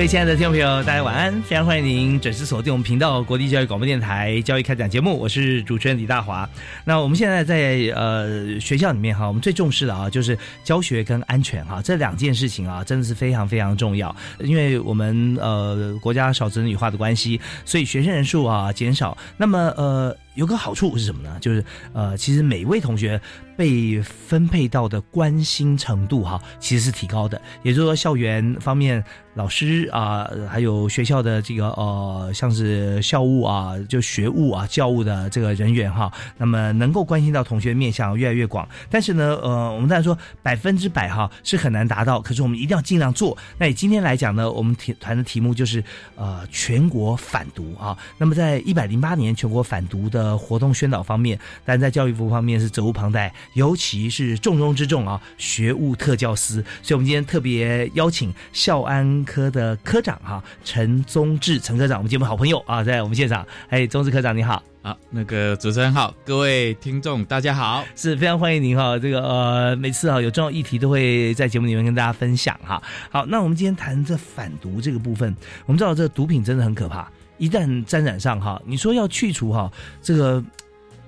各位亲爱的听众朋友，大家晚安！非常欢迎您准时锁定我们频道国立教育广播电台《教育开讲》节目，我是主持人李大华。那我们现在在呃学校里面哈，我们最重视的啊就是教学跟安全哈这两件事情啊，真的是非常非常重要。因为我们呃国家少子女化的关系，所以学生人数啊减少。那么呃。有个好处是什么呢？就是呃，其实每位同学被分配到的关心程度哈，其实是提高的。也就是说，校园方面老师啊，还有学校的这个呃，像是校务啊，就学务啊、教务的这个人员哈，那么能够关心到同学面向越来越广。但是呢，呃，我们当然说百分之百哈是很难达到，可是我们一定要尽量做。那以今天来讲呢，我们题团的题目就是呃，全国反毒啊。那么在一百零八年全国反毒的。活动宣导方面，但在教育部方面是责无旁贷，尤其是重中之重啊，学务特教司。所以，我们今天特别邀请校安科的科长哈，陈宗志陈科长，我们节目好朋友啊，在我们现场。哎，宗志科长你好，好，那个主持人好，各位听众大家好，是非常欢迎您哈。这个呃，每次啊有重要议题都会在节目里面跟大家分享哈。好，那我们今天谈这反毒这个部分，我们知道这毒品真的很可怕。一旦沾染上哈，你说要去除哈，这个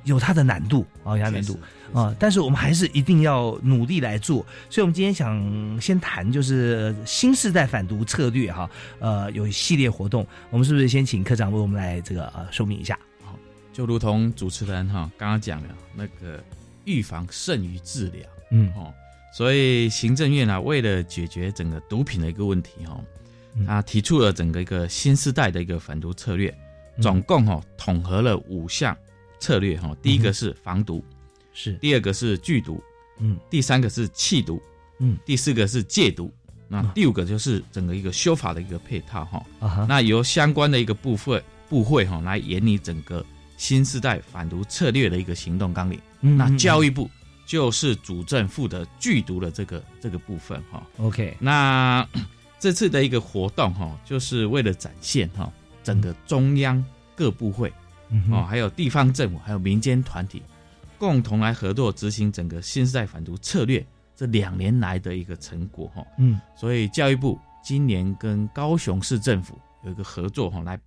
有它的难度啊，有它难度啊，但是我们还是一定要努力来做。所以，我们今天想先谈就是新时代反毒策略哈，呃，有一系列活动，我们是不是先请科长为我们来这个呃说明一下？好，就如同主持人哈刚刚讲的，那个预防胜于治疗，嗯哦，所以行政院啊，为了解决整个毒品的一个问题哈。他提出了整个一个新时代的一个反毒策略，总共哈统合了五项策略哈。第一个是防毒，是；第二个是剧毒，嗯；第三个是弃毒，嗯；第四个是戒毒，那第五个就是整个一个修法的一个配套哈。那由相关的一个部分部会哈来研拟整个新时代反毒策略的一个行动纲领。那教育部就是主政负责剧毒的这个这个部分哈。OK，那。这次的一个活动哈，就是为了展现哈整个中央各部会哦，还有地方政府，还有民间团体共同来合作执行整个新时代反毒策略这两年来的一个成果哈。嗯，所以教育部今年跟高雄市政府有一个合作哈，来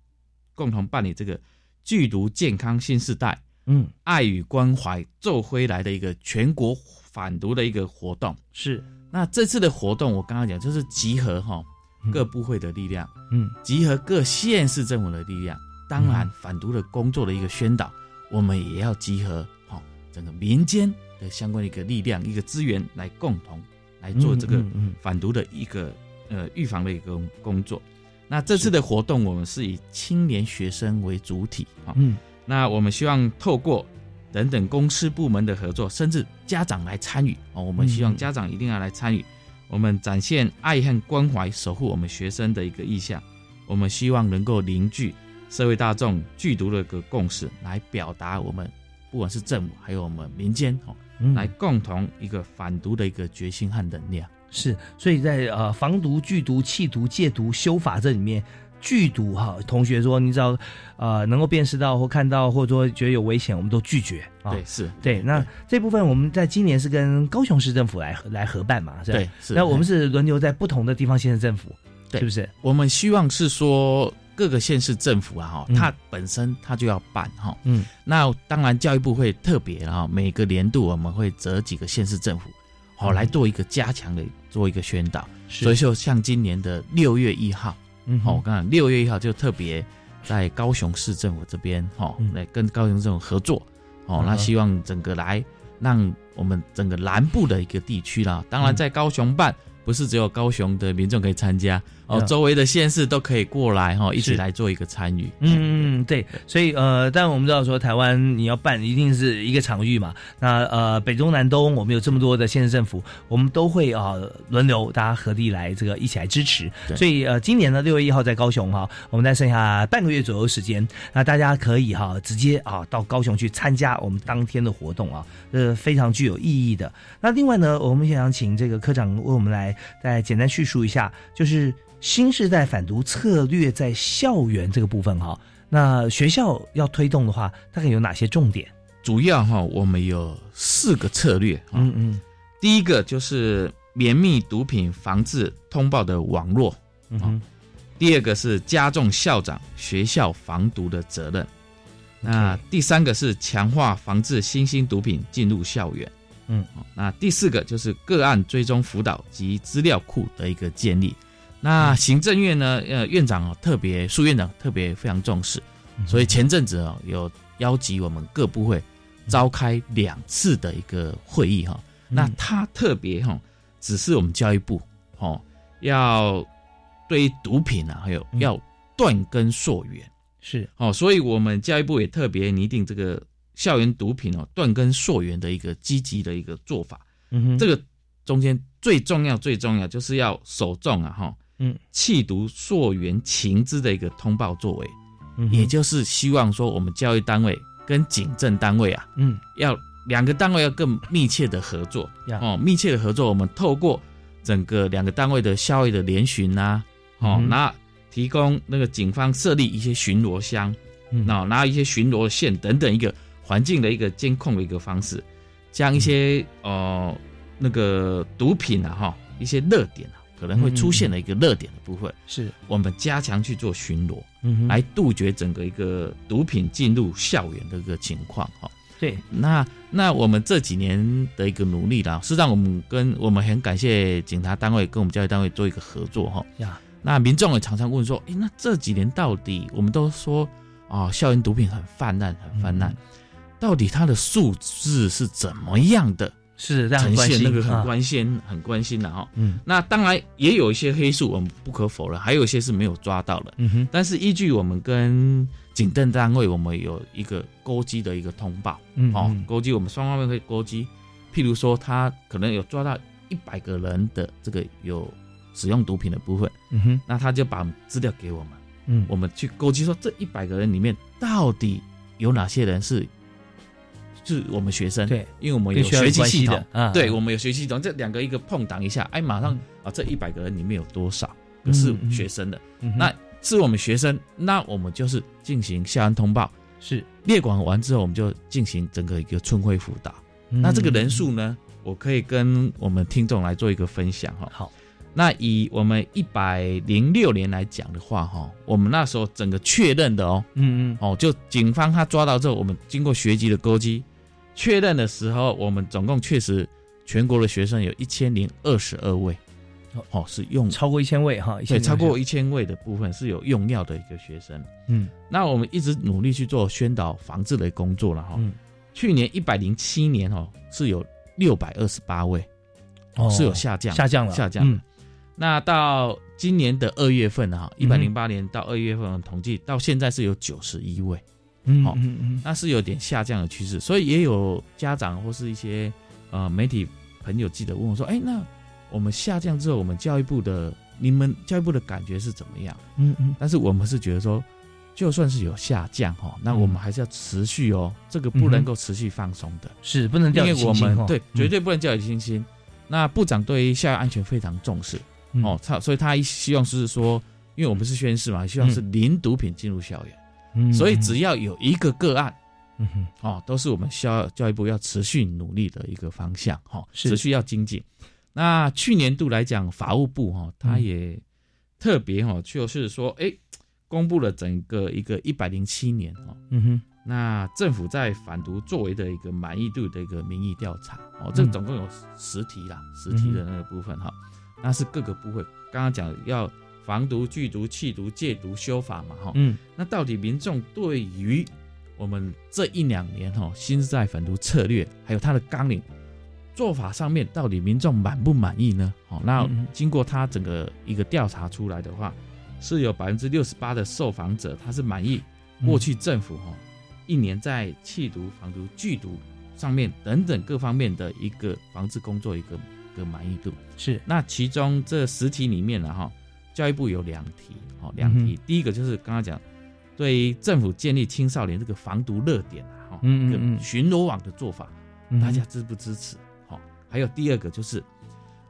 共同办理这个剧毒健康新时代，嗯，爱与关怀奏回来的一个全国反毒的一个活动是。那这次的活动，我刚刚讲就是集合哈各部会的力量，嗯，集合各县市政府的力量，当然反毒的工作的一个宣导，我们也要集合哈整个民间的相关的一个力量、一个资源来共同来做这个反毒的一个呃预防的一个工作。那这次的活动，我们是以青年学生为主体哈，嗯，那我们希望透过。等等，公司部门的合作，甚至家长来参与哦。我们希望家长一定要来参与，我们展现爱和关怀，守护我们学生的一个意向。我们希望能够凝聚社会大众剧毒的一个共识，来表达我们不管是政府还有我们民间哦，来共同一个反毒的一个决心和能量。是，所以在呃防毒、剧毒、弃毒、戒毒、修法这里面。剧毒哈，同学说，你只要呃能够辨识到或看到，或者说觉得有危险，我们都拒绝啊。对，是对。那这部分我们在今年是跟高雄市政府来来合办嘛？是对，是。那我们是轮流在不同的地方县市政府，对是不是？我们希望是说各个县市政府啊，哈，它本身它就要办哈。嗯。那当然教育部会特别啊，每个年度我们会择几个县市政府，好、来做一个加强的做一个宣导。是所以就像今年的六月一号，嗯好、我刚刚六月一号就特别在高雄市政府这边，哈、嗯。来跟高雄政府合作，哦，那希望整个来让我们整个南部的一个地区啦，当然嗯。在高雄办。不是只有高雄的民众可以参加哦，嗯周围的县市都可以过来哈、哦，一起是来做一个参与。嗯对，所以呃，但我们知道说台湾你要办一定是一个场域嘛，那呃北中南东我们有这么多的县市政府，我们都会啊、轮流大家合力来这个一起来支持，对所以呃今年呢六月一号在高雄哈、我们再剩下半个月左右时间，那大家可以哈、直接啊到高雄去参加我们当天的活动啊，呃非常具有意义的。那另外呢，我们想请这个科长为我们来再简单叙述一下，就是新时代反毒策略在校园这个部分哈、那学校要推动的话，大概有哪些重点？主要哈、我们有四个策略哈、嗯嗯第一个就是绵密毒品防治通报的网络，嗯哼第二个是加重校长、学校防毒的责任。那第三个是强化防治新兴毒品进入校园。嗯哦，那第四个就是个案追踪辅导及资料库的一个建立。那行政院呢，呃，院长哦特别，苏院长特别非常重视，所以前阵子哦有邀集我们各部会召开两次的一个会议哈、那他特别哈、指示我们教育部哦要对于毒品啊，还有嗯。要断根溯源。是。哦，所以我们教育部也特别拟定这个校园毒品哦断根溯源的一个积极的一个做法。嗯哼。这个中间最重要最重要就是要首重啊哈，嗯，弃毒溯源情资的一个通报作为，嗯也就是希望说我们教育单位跟警政单位啊，嗯。要两个单位要更密切的合作。哦，密切的合作，我们透过整个两个单位的校园的联巡呐、哦，嗯那提供那个警方设立一些巡逻箱。嗯。那拿一些巡逻线等等一个环境的一个监控的一个方式，将一些呃那个毒品啊哈一些热点啊可能会出现的一个热点的部分，是。我们加强去做巡逻，嗯哼。来杜绝整个一个毒品进入校园的一个情况哈。对。那那我们这几年的一个努力啦，是让我们跟我们很感谢警察单位跟我们教育单位做一个合作哈。呀。那民众也常常问说，诶，那这几年到底我们都说啊、校园毒品很泛滥，很泛滥，嗯。到底它的数字是怎么样的是这样关心现？那个很啊关心，很关心的哈。嗯那当然也有一些黑数，我们不可否认，还有一些是没有抓到的。嗯哼但是依据我们跟警政单位，我们有一个勾稽的一个通报，哦嗯哦，勾稽我们双方面会勾稽，譬如说他可能有抓到一百个人的这个有使用毒品的部分，嗯哼那他就把资料给我们，嗯我们去勾稽说这一百个人里面到底有哪些人是是我们学生？，对因为我们有跟学习系统啊对我们有学习系统，这两个一个碰挡一下，哎，马上嗯啊这一百个人里面有多少个是学生的？嗯那是我们学生，那我们就是进行校安通报，是列管完之后，我们就进行整个一个春晖辅导。嗯那这个人数呢，我可以跟我们听众来做一个分享哈。好那以我们一百零六年来讲的话哈，我们那时候整个确认的哦嗯嗯哦，就警方他抓到之后，我们经过学籍的勾稽确认的时候，我们总共确实全国的学生有一千零二十二位。哦。哦，是用超过一千位哈，对超过一千位的部分是有用药的一个学生。嗯。那我们一直努力去做宣导防治的工作了哈。嗯。去年一百零七年哦，是有六百二十八位，哦是有下降下降了。下降。嗯。那到今年的二月份哈，一百零八年到二月份的统计，到现在是有九十一位，嗯好嗯嗯。那是有点下降的趋势。所以也有家长或是一些呃媒体朋友记者问我说：“哎，那我们下降之后，我们教育部的你们教育部的感觉是怎么样？”嗯嗯。但是我们是觉得说，就算是有下降哈，那嗯我们还是要持续哦，这个不能够持续放松的，是不能掉以因为我轻心对嗯。绝对不能掉以轻心。那部长对于校园安全非常重视嗯。哦，他所以他希望是说，因为我们是宣誓嘛，希望是零毒品进入校园，嗯所以只要有一个个案嗯哼。哦，都是我们教教育部要持续努力的一个方向哈，是。持续要精进。那去年度来讲，法务部哈，他嗯也特别哈，就是说，哎，公布了整个一个一百零七年哦，嗯哼，那政府在反毒作为的一个满意度的一个民意调查哦，这嗯总共有十题啦，十题的那个部分哈，那是各个部会刚刚讲要防毒、剧毒、弃毒、戒毒、修法嘛哈，嗯。那到底民众对于我们这一两年哈新时代反毒策略还有它的纲领做法上面，到底民众满不满意呢？好，那经过他整个一个调查出来的话，是有百分之六十八的受访者他是满意嗯。过去政府哈一年在弃毒、防毒、剧毒上面等等各方面的一个防治工作一个一个满意度。是，那其中这十题里面呢，哈，教育部有两题，哦，两题。嗯第一个就是刚刚讲，对于政府建立青少年这个防毒热点啊，嗯巡逻网的做法，嗯大家支不支持？好，还有第二个就是，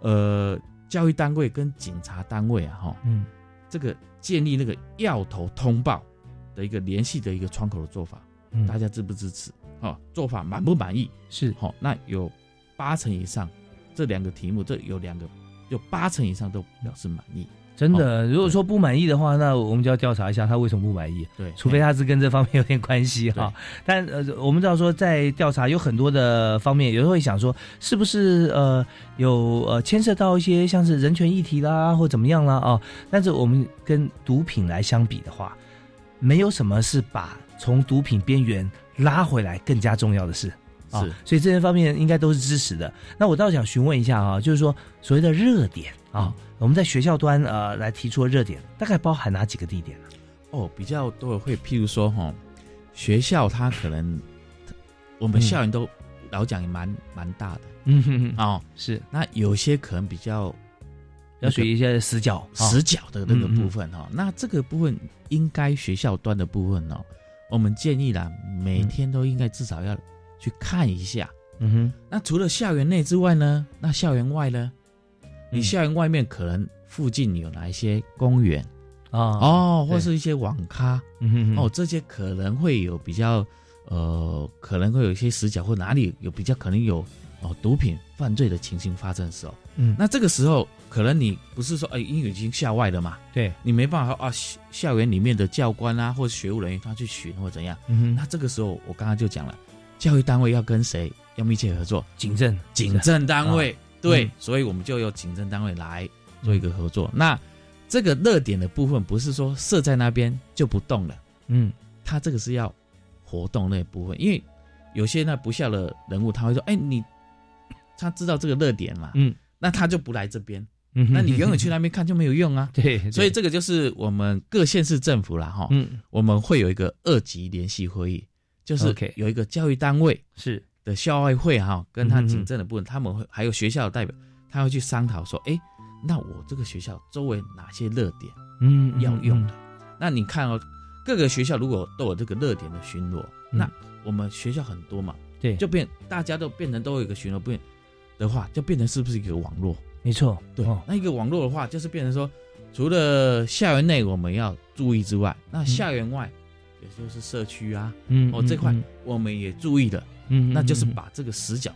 呃，教育单位跟警察单位啊，哈，嗯这个建立那个要头通报的一个联系的一个窗口的做法，嗯大家支不支持？哦，做法满不满意？是，好、那有八成以上，这两个题目，这有两个，有八成以上都表示满意。真的。如果说不满意的话，那我们就要调查一下他为什么不满意。对，除非他是跟这方面有点关系哈，但呃，我们知道说在调查有很多的方面，有时候会想说是不是呃有呃牵涉到一些像是人权议题啦，或怎么样啦啊、但是我们跟毒品来相比的话，没有什么是把从毒品边缘拉回来更加重要的事啊、是所以这些方面应该都是支持的。那我倒想询问一下啊，就是说所谓的热点啊，我们在学校端呃来提出的热点，大概包含哪几个地点呢？哦，比较多的会，譬如说哈、学校它可能我们嗯校园都老讲也蛮蛮大的嗯哼哼，哦，是那有些可能比较要学一些死角，啊死角的那个部分哈、那这个部分应该学校端的部分哦，我们建议啦，每天都应该至少要去看一下。嗯哼，那除了校园内之外呢？那校园外呢？你嗯。校园外面可能附近有哪一些公园？啊，哦，或是一些网咖。嗯哼哼。哦，，这些可能会有比较呃，可能会有一些死角，或哪里有比较可能有哦毒品犯罪的情形发生的时候，嗯，那这个时候可能你不是说哎，因为已经校外了嘛，对，你没办法啊，校校园里面的教官啊，或者学务人员他去巡或怎样，嗯哼，那这个时候我刚刚就讲了，教育单位要跟谁要密切合作，警政，警政单位，对，嗯。所以我们就由警政单位来做一个合作。那这个热点的部分，不是说设在那边就不动了，嗯。它这个是要活动那部分，因为有些那不孝的人物，他会说，哎，你他知道这个热点嘛，嗯。那他就不来这边，嗯，那你永远去那边看就没有用啊。对，对。所以这个就是我们各县市政府啦，哈，嗯。我们会有一个二级联席会议，就是有一个教育单位，是的校外会哈，跟他警政的部分，他们会还有学校的代表，他会去商讨说，哎，那我这个学校周围哪些热点嗯要用的？那你看哦，各个学校如果都有这个热点的巡逻，嗯那我们学校很多嘛，对，就变大家都变成都有一个巡逻，变的话，就变成是不是一个网络？没错，对，哦那一个网络的话，就是变成说，除了校园内我们要注意之外，那校园外，也就是社区啊，嗯哦这块我们也注意的。嗯那就是把这个死角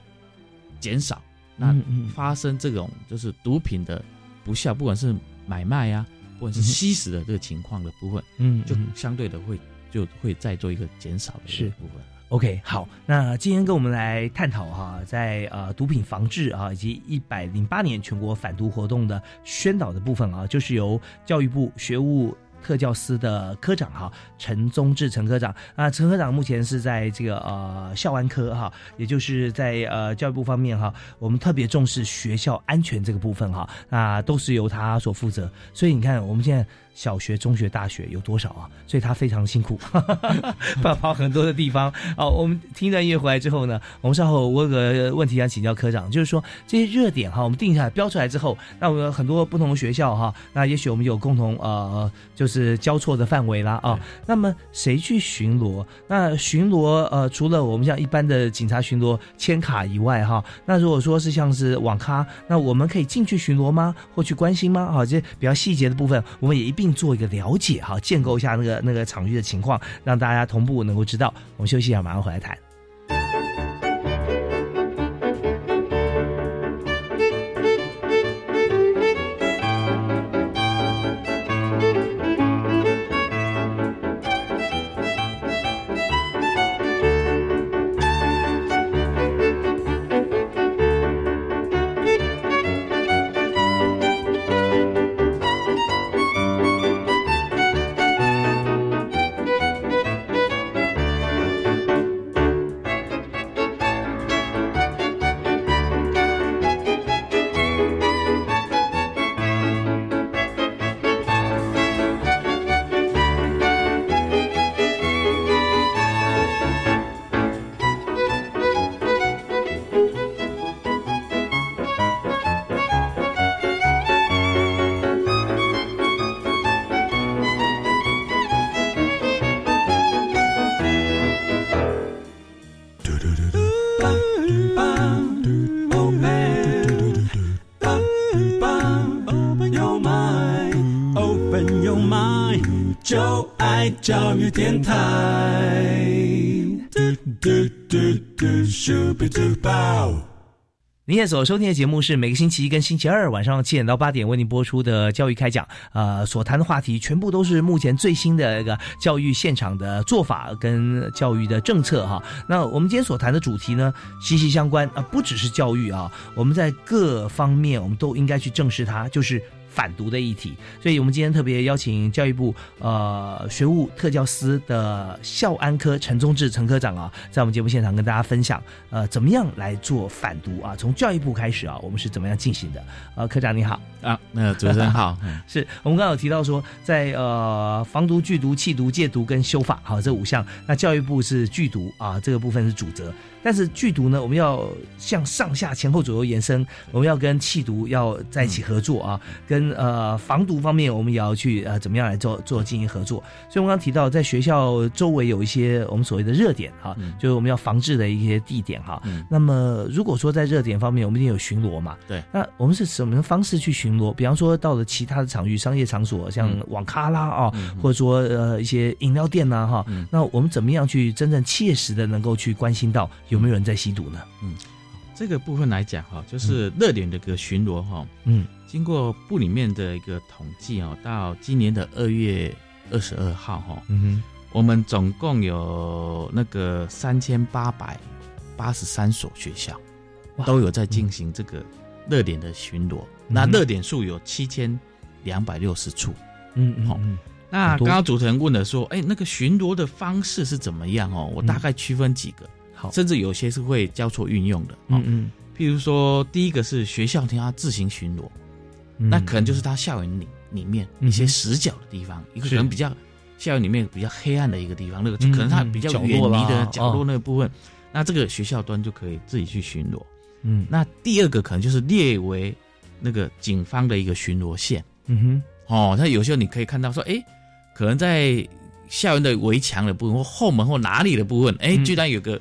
减少，那发生这种就是毒品的不孝，不管是买卖啊，不管是吸食的这个情况的部分，嗯就相对的会就会再做一个减少的一是个部分。OK，好，那今天跟我们来探讨哈，在呃毒品防治啊以及一百零八年全国反毒活动的宣导的部分啊，就是由教育部学务。特教司的科长哈陈宗志陈科长啊，陈科长目前是在这个呃校安科哈，也就是在呃教育部方面哈，我们特别重视学校安全这个部分哈，那都是由他所负责。所以你看我们现在小学、中学、大学有多少啊？所以他非常辛苦，跑跑很多的地方。好，我们听一段音乐回来之后呢，我们稍后我有个问题想请教科长，就是说这些热点哈，我们定下来标出来之后，那我们很多不同的学校哈，那也许我们有共同呃，就是交错的范围啦啊。那么谁去巡逻？那巡逻呃，除了我们像一般的警察巡逻签卡以外哈，那如果说是像是网咖，那我们可以进去巡逻吗？或去关心吗？好，这些比较细节的部分，我们也一并做一个了解哈，建构一下那个那个场域的情况，让大家同步能够知道。我们休息一下，马上回来谈。教育电台。嘟嘟嘟嘟咻比嘟爆。您现在所收听的节目是每个星期一跟星期二晚上七点到八点为您播出的教育开讲。呃，所谈的话题全部都是目前最新的一个教育现场的做法跟教育的政策哈。那我们今天所谈的主题呢，息息相关啊，不只是教育啊，我们在各方面我们都应该去正视它，就是。反毒的议题，所以我们今天特别邀请教育部呃学务特教司的校安科陈宗志陈科长啊，在我们节目现场跟大家分享呃怎么样来做反毒啊，从教育部开始啊，我们是怎么样进行的？呃，科长你好啊，那主持人好，是我们刚刚有提到说，在呃防毒、剧毒、弃毒、戒毒跟修法好这五项，那教育部是剧毒啊这个部分是主责。但是剧毒呢，我们要向上下前后左右延伸，我们要跟气毒要在一起合作啊，跟呃防毒方面，我们也要去呃怎么样来做做进行合作。所以，我们刚提到在学校周围有一些我们所谓的热点哈，就是我们要防治的一些地点哈。那么，如果说在热点方面，我们一定有巡逻嘛？对。那我们是什么方式去巡逻？比方说，到了其他的场域、商业场所，像网咖啦啊，或者说呃一些饮料店呐哈，那我们怎么样去真正切实的能够去关心到？有没有人在吸毒呢？嗯，这个部分来讲哈，就是热点的一个巡逻哈。嗯，经过部里面的一个统计哦，到今年的二月二十二号哈，嗯哼，我们总共有那个三千八百八十三所学校都有在进行这个热点的巡逻。那热点数有七千两百六十处。嗯嗯，好。那刚刚主持人问的说，哎，那个巡逻的方式是怎么样哦？我大概区分几个。甚至有些是会交错运用的，嗯嗯，譬如说，第一个是学校听他自行巡逻，那可能就是他校园里里面一些死角的地方，一个可能比较校园里面比较黑暗的一个地方，那个可能他比较远离的角落那个部分，那这个学校端就可以自己去巡逻。嗯，那第二个可能就是列为那个警方的一个巡逻线。嗯哼，哦，那有时候你可以看到说，哎，可能在校园的围墙的部分或后门或哪里的部分，哎，居然有个。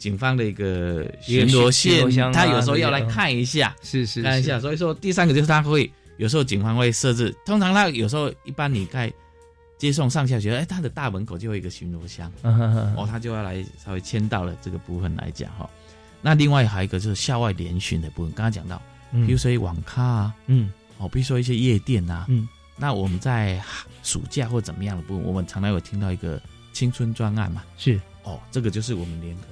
警方的一个巡逻线，他有时候要来看一下，是是看一下。所以说，第三个就是他会有时候警方会设置，通常他有时候一般你在接送上下学，哎，他的大门口就有一个巡逻箱，哦，他就要来稍微签到了这个部分来讲哈。那另外还有一个就是校外联巡的部分，刚刚讲到，比如说网咖啊，嗯，哦，比如说一些夜店啊，嗯，那我们在暑假或怎么样的部分，我们常常有听到一个青春专案嘛，是。哦，这个就是我们联合。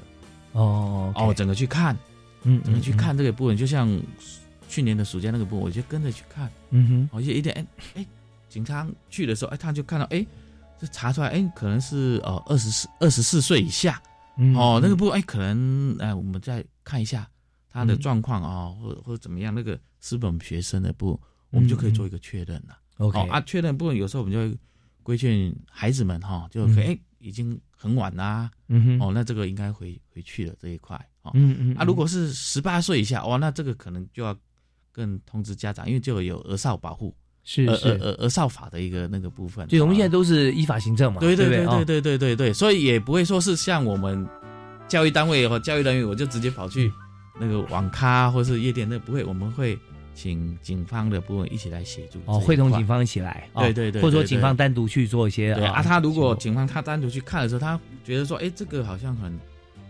哦哦，整个去看，嗯，整个去看这个部分，就像去年的暑假那个部分，我就跟着去看，嗯哼，我就一点，哎哎，警察去的时候，哎，他就看到，哎，这查出来，哎，可能是哦二十四二十四岁以下，哦，那个部分，哎，可能哎，我们再看一下他的状况啊，或或者怎么样，那个是本学生的部分，我们就可以做一个确认了。OK 啊，确认部分有时候我们就会规劝孩子们哈，就可以，哎，已经。很晚啦，嗯哼，哦，那这个应该回回去了这一块，哦，嗯嗯，啊，如果是十八岁以下，哇，那这个可能就要更通知家长，因为就有儿少保护，是是。儿儿少法的一个那个部分，对，我们现在都是依法行政嘛，对对对对？对对对对，所以也不会说是像我们教育单位和教育人员，我就直接跑去那个网咖或是夜店，那不会，我们会。请警方的部分一起来协助哦，会同警方一起来，对对对，或者说警方单独去做一些啊。他如果警方他单独去看的时候，他觉得说，哎，这个好像很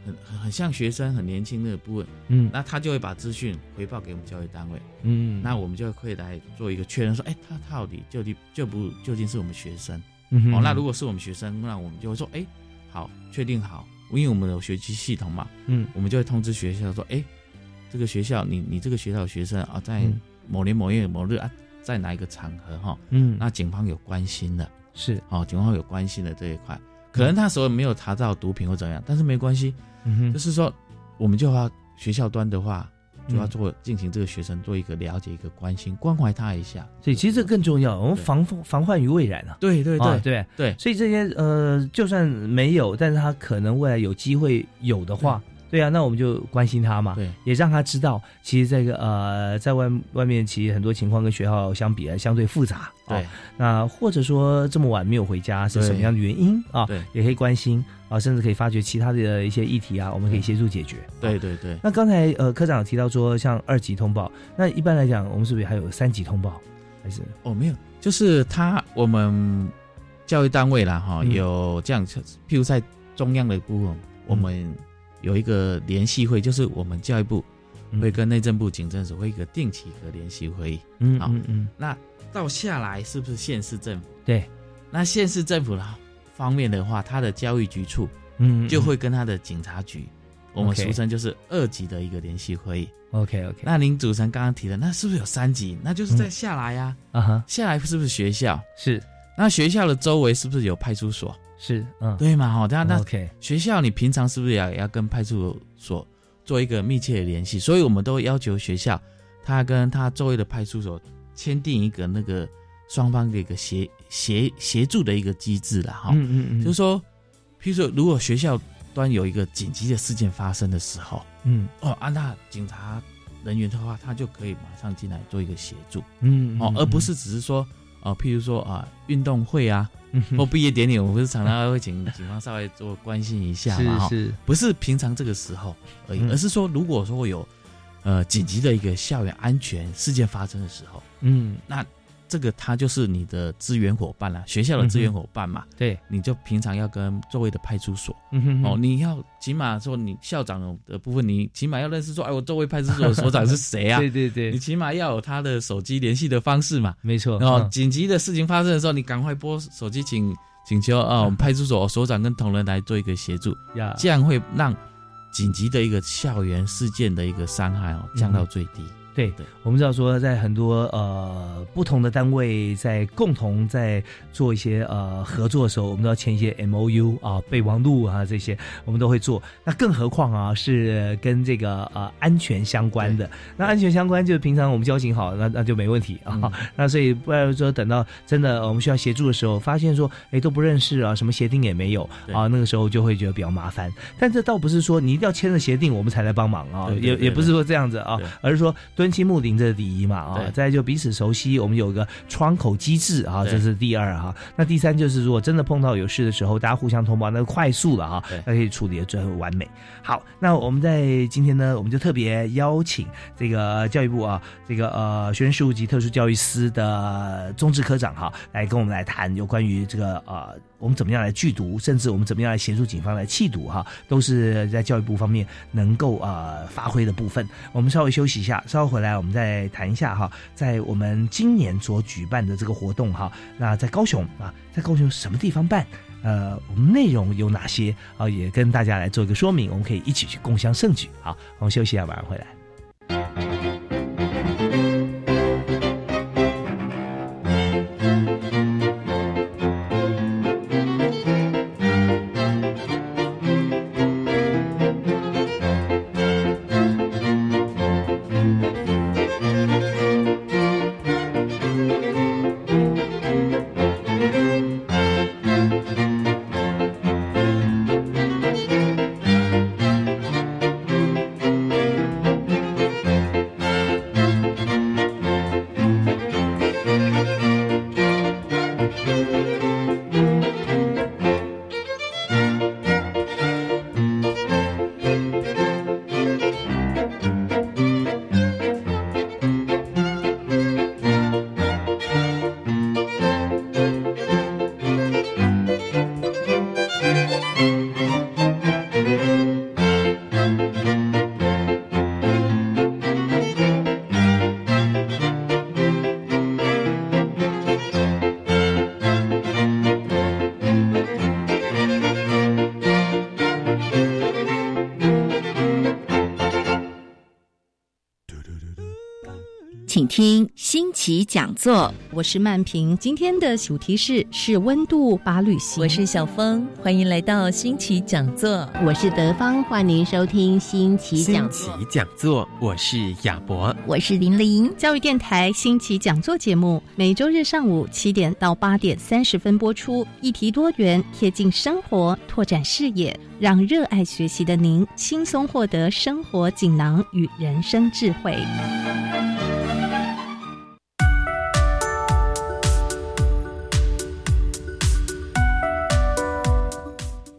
很很像学生，很年轻的部分，嗯，那他就会把资讯回报给我们教育单位，嗯，那我们就会来做一个确认，说，哎，他到底究竟就不究竟是我们学生，哦，那如果是我们学生，那我们就会说，哎，好，确定好，因为我们有学习系统嘛，嗯，我们就会通知学校说，哎。这个学校，你你这个学校的学生啊，在某年某月某日啊，在哪一个场合哈？嗯，那警方有关心的，是。哦，警方有关心的这一块，可能那时候没有查到毒品或怎样，但是没关系，嗯就是说，我们就要学校端的话，就要做进行这个学生做一个了解、一个关心、关怀他一下。所以其实这更重要，我们防防患于未然啊。对对对。对。对，所以这些呃，就算没有，但是他可能未来有机会有的话。对啊，那我们就关心他嘛，对，也让他知道，其实这个呃，在外外面其实很多情况跟学校相比啊，相对复杂。对，那或者说这么晚没有回家是什么样的原因啊？对，也可以关心啊，甚至可以发掘其他的一些议题啊，我们可以协助解决。对对对。那刚才呃科长提到说，像二级通报，那一般来讲，我们是不是还有三级通报？还是哦没有，就是他我们教育单位啦，哈，嗯有这样，譬如在中央的部分，我们有一个联系会，就是我们教育部会跟内政部警政署会一个定期的联系会议。嗯好嗯嗯，那到下来是不是县市政府？对，那县市政府呢方面的话，他的教育局处嗯就会跟他的警察局，我们俗称就是二级的一个联系会议。OK OK，那您主持人刚刚提的，那是不是有三级？那就是在下来呀、啊哈下来是不是学校？是那学校的周围是不是有派出所？是嗯对嘛？哈，那那 OK 学校你平常是不是也也要跟派出所做一个密切的联系？所以我们都要求学校，他跟他周围的派出所签订一个那个双方的一个协协协助的一个机制了哈。嗯嗯嗯，就是说，譬如说，如果学校端有一个紧急的事件发生的时候，嗯哦，啊，那警察人员的话，他就可以马上进来做一个协助嗯哦，而不是只是说。哦，譬如说啊，运动会啊，嗯 或毕业典礼，我们不是常常会请警方稍微做关心一下嘛，哈。不是平常这个时候而已，嗯。而是说如果说有呃紧急的一个校园安全事件发生的时候，嗯。那这个他就是你的资源伙伴啦，学校的资源伙伴嘛，对。你就平常要跟周围的派出所嗯哼哦，你要起码说你校长的部分，你起码要认识说，哎，我周围派出所的所长是谁啊？对对对。你，起码要有他的手机联系的方式嘛。没错，然后嗯。紧急的事情发生的时候，你赶快拨手机请请求啊，我们派出所所长跟同仁来做一个协助，呀。这样会让紧急的一个校园事件的一个伤害哦降到最低。对对，我们知道说，在很多呃不同的单位在共同在做一些呃合作的时候，我们都要签一些 M O U 啊、备忘录啊这些，我们都会做。那更何况啊，是跟这个呃安全相关的。那安全相关，就是平常我们交情好，那那就没问题啊。嗯那所以不然说等到真的呃我们需要协助的时候，发现说哎都不认识啊，什么协定也没有啊，那个时候就会觉得比较麻烦。但这倒不是说你一定要签了协定我们才来帮忙啊，对对对也也不是说这样子啊，而是说敦亲睦邻这是第一嘛啊对，再来就彼此熟悉，我们有个窗口机制啊，这是第二哈。那第三就是如果真的碰到有事的时候，大家互相通报，那快速了哈对，那可以处理的最完美。好，那我们在今天呢，我们就特别邀请这个教育部啊，这个呃学生事务及特殊教育司的中治科长哈，来跟我们来谈有关于这个呃我们怎么样来拒毒，甚至我们怎么样来协助警方来弃毒哈，都是在教育部方面能够呃发挥的部分。我们稍微休息一下，稍后回来我们再谈一下哈，在我们今年所举办的这个活动哈，那在高雄啊，在高雄什么地方办？呃，我们内容有哪些啊？也跟大家来做一个说明，我们可以一起去共襄盛举。好，我们休息一下，马上回来。请听新奇讲座。我是曼平，今天的主题是是温度把旅行。我是小峰，欢迎来到新奇讲座。我是德芳，欢迎收听新奇讲新奇讲座，我是亚博。我是玲玲。教育电台新奇讲座节目，每周日上午七点到八点三十分播出，议题多元，贴近生活，拓展视野，让热爱学习的您轻松获得生活锦囊与人生智慧。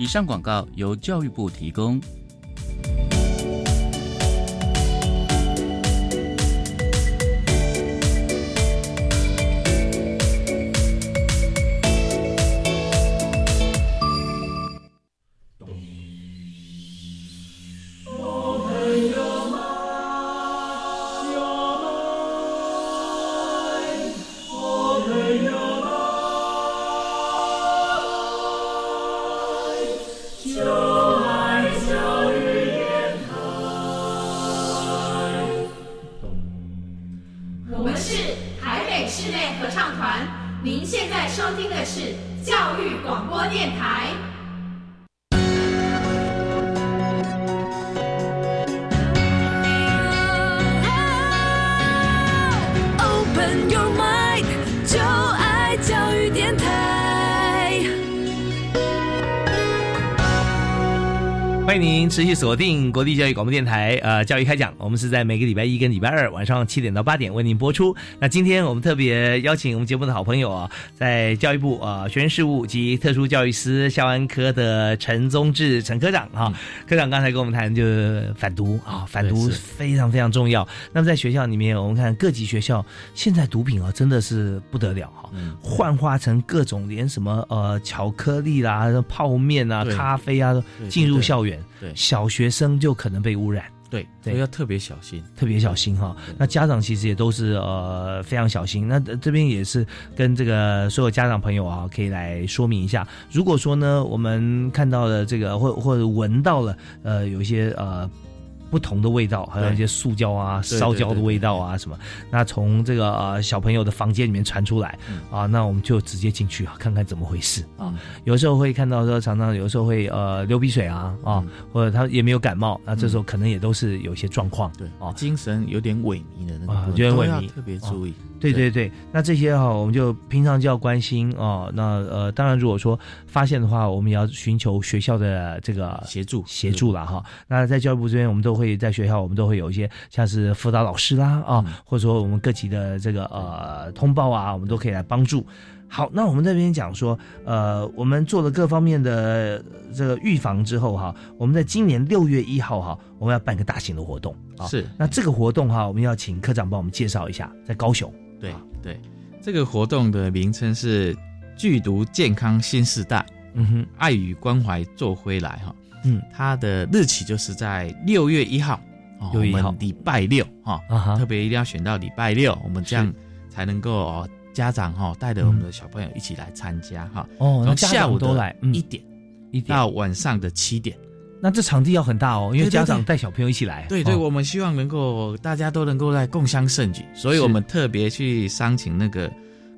以上广告由教育部提供。锁定国立教育广播电台，呃，教育开讲，我们是在每个礼拜一跟礼拜二晚上七点到八点为您播出。那今天我们特别邀请我们节目的好朋友啊，在教育部呃学生事务及特殊教育司校安科的陈宗志陈科长啊，科长刚才跟我们谈就是反毒啊，反毒非常非常重要。那么在学校里面，我们看各级学校现在毒品啊真的是不得了哈、嗯。幻化成各种连什么呃巧克力啦、泡面啊、咖啡啊对进入对。校园，对。小学生就可能被污染。对，所以要特别小心。特别小心哈。那家长其实也都是呃非常小心。那呃这边也是跟这个所有家长朋友啊，可以来说明一下。如果说呢，我们看到了这个或或者闻到了呃有一些呃。不同的味道，还有一些塑胶啊、烧焦的味道啊什么，那从这个呃小朋友的房间里面传出来啊，那我们就直接进去啊，看看怎么回事啊。有时候会看到说，常常有时候会呃流鼻水啊啊，或者他也没有感冒，那这时候可能也都是有一些状况。对啊，精神有点萎靡的那种啊有点萎靡特别注意。对对对，那这些哈、我们就平常就要关心哦。那呃，当然如果说发现的话，我们也要寻求学校的这个协助协助了哈。那在教育部这边，我们都会在学校，我们都会有一些像是辅导老师啦啊，或者说我们各级的这个呃通报啊，我们都可以来帮助。好，那我们这边讲说，呃，我们做了各方面的这个预防之后哈，我们在今年六月一号哈，我们要办个大型的活动啊。是那这个活动哈，我们要请科长帮我们介绍一下，在高雄。对对，这个活动的名称是“剧毒健康新时代”，嗯哼，爱与关怀做回来哈。嗯，它的日期就是在六月一号，哦6月1号。礼拜六哈、啊特别一定要选到礼拜六，我们这样才能够哦，家长哈、带着我们的小朋友一起来参加哈。哦从下午都来嗯。一点一点。到晚上的七点。那这场地要很大哦，因为家长带小朋友一起来。对对，哦我们希望能够大家都能够来共襄盛举，所以我们特别去商请那个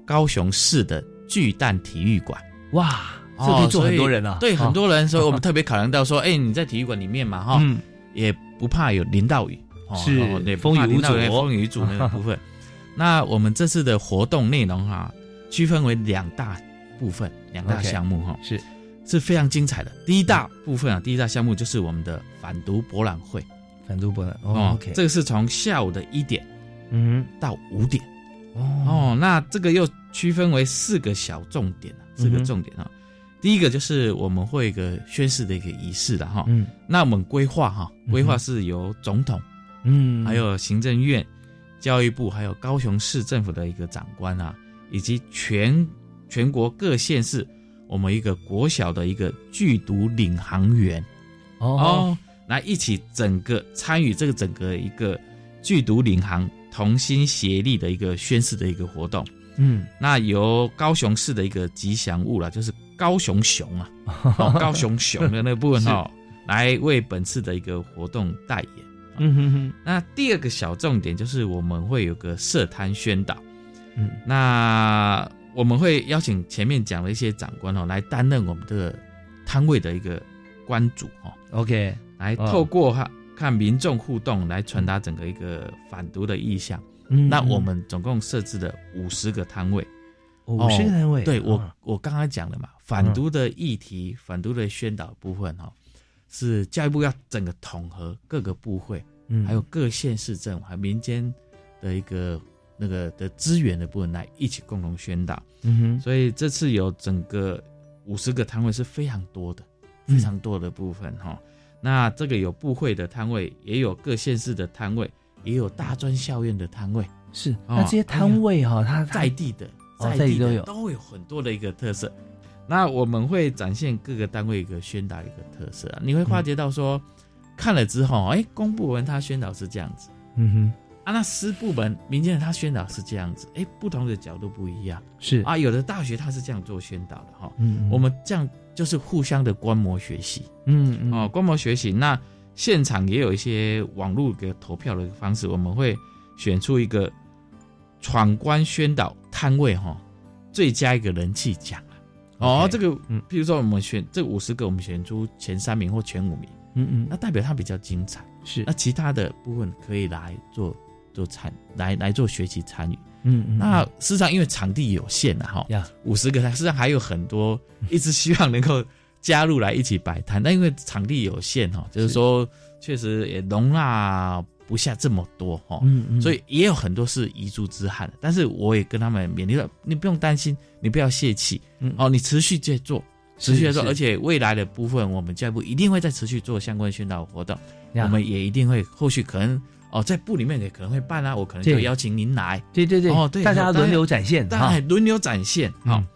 高雄市的巨蛋体育馆。哇，这可以坐很多人啊。对，哦很多人，所以 我们特别考量到说，哎，你在体育馆里面嘛，哈，嗯也不怕有淋到雨，哦是风雨阻风雨无阻 那个部分。那我们这次的活动内容哈，区分为两大部分，两大项目哈，是是非常精彩的。第一大部分啊，第一大项目就是我们的反毒博览会。反毒博览哦，OK，这个是从下午的一点嗯到五点哦哦。那这个又区分为四个小重点啊，四个重点啊。第一个就是我们会一个宣誓的一个仪式的哈，嗯那我们规划哈，规划是由总统，嗯，还有行政院、教育部，还有高雄市政府的一个长官啊，以及全全国各县市，我们一个国小的一个剧毒领航员。哦。来一起整个参与这个整个一个剧毒领航同心协力的一个宣誓的一个活动。嗯。那由高雄市的一个吉祥物啦，就是高雄熊啊，哦高雄熊的那部分哦，来为本次的一个活动代言。嗯哼哼，那第二个小重点就是我们会有个社摊宣导，嗯，那我们会邀请前面讲的一些长官哦，来担任我们的摊位的一个关主哦。OK，来哦透过哈看民众互动来传达整个一个反毒的意向。嗯那我们总共设置了五十个摊位，五十个摊位，对我哦我刚刚讲了嘛，反毒的议题、反毒的宣导部分哈，是教育部要整个统合各个部会，嗯。还有各县市政府还有民间的一个那个的资源的部分来一起共同宣导。嗯哼，所以这次有整个五十个摊位是非常多的，嗯。非常多的部分哈、那这个有部会的摊位，也有各县市的摊位，也有大专校院的摊位，是。哦那这些摊位哈，它在地的，哦在地都有。都有很多的一个特色。那我们会展现各个单位一个宣导一个特色啊，你会发觉到说，看了之后，哎，公部门他宣导是这样子，嗯哼，啊，那师部门、民间的他宣导是这样子，哎，不同的角度不一样，是啊，有的大学他是这样做宣导的哈，嗯嗯我们这样就是互相的观摩学习，嗯嗯哦，观摩学习。那现场也有一些网络的投票的方式，我们会选出一个闯关宣导摊位哈、最佳一个人气奖啊。哦这个，嗯比如说我们选这五十个，我们选出前三名或前五名，嗯嗯，那代表他比较精彩。是那其他的部分可以来做做参来来做学习参与。嗯嗯，那事实上，因为场地有限啊，哈，五十个，事实上还有很多 一直希望能够加入来一起摆摊，但因为场地有限哈，就是说确实也容纳不下这么多哈，嗯嗯所以也有很多是遗珠之憾的。但是我也跟他们勉励了，你不用担心，你不要泄气，嗯哦，你持续在做。持续在做，而且未来的部分，我们教育部一定会再持续做相关宣导活动。呀我们也一定会后续可能哦，在部里面也可能会办啊，我可能就邀请您来。对对对，哦，对，大家轮流展现大哈。家轮流展现。好、嗯。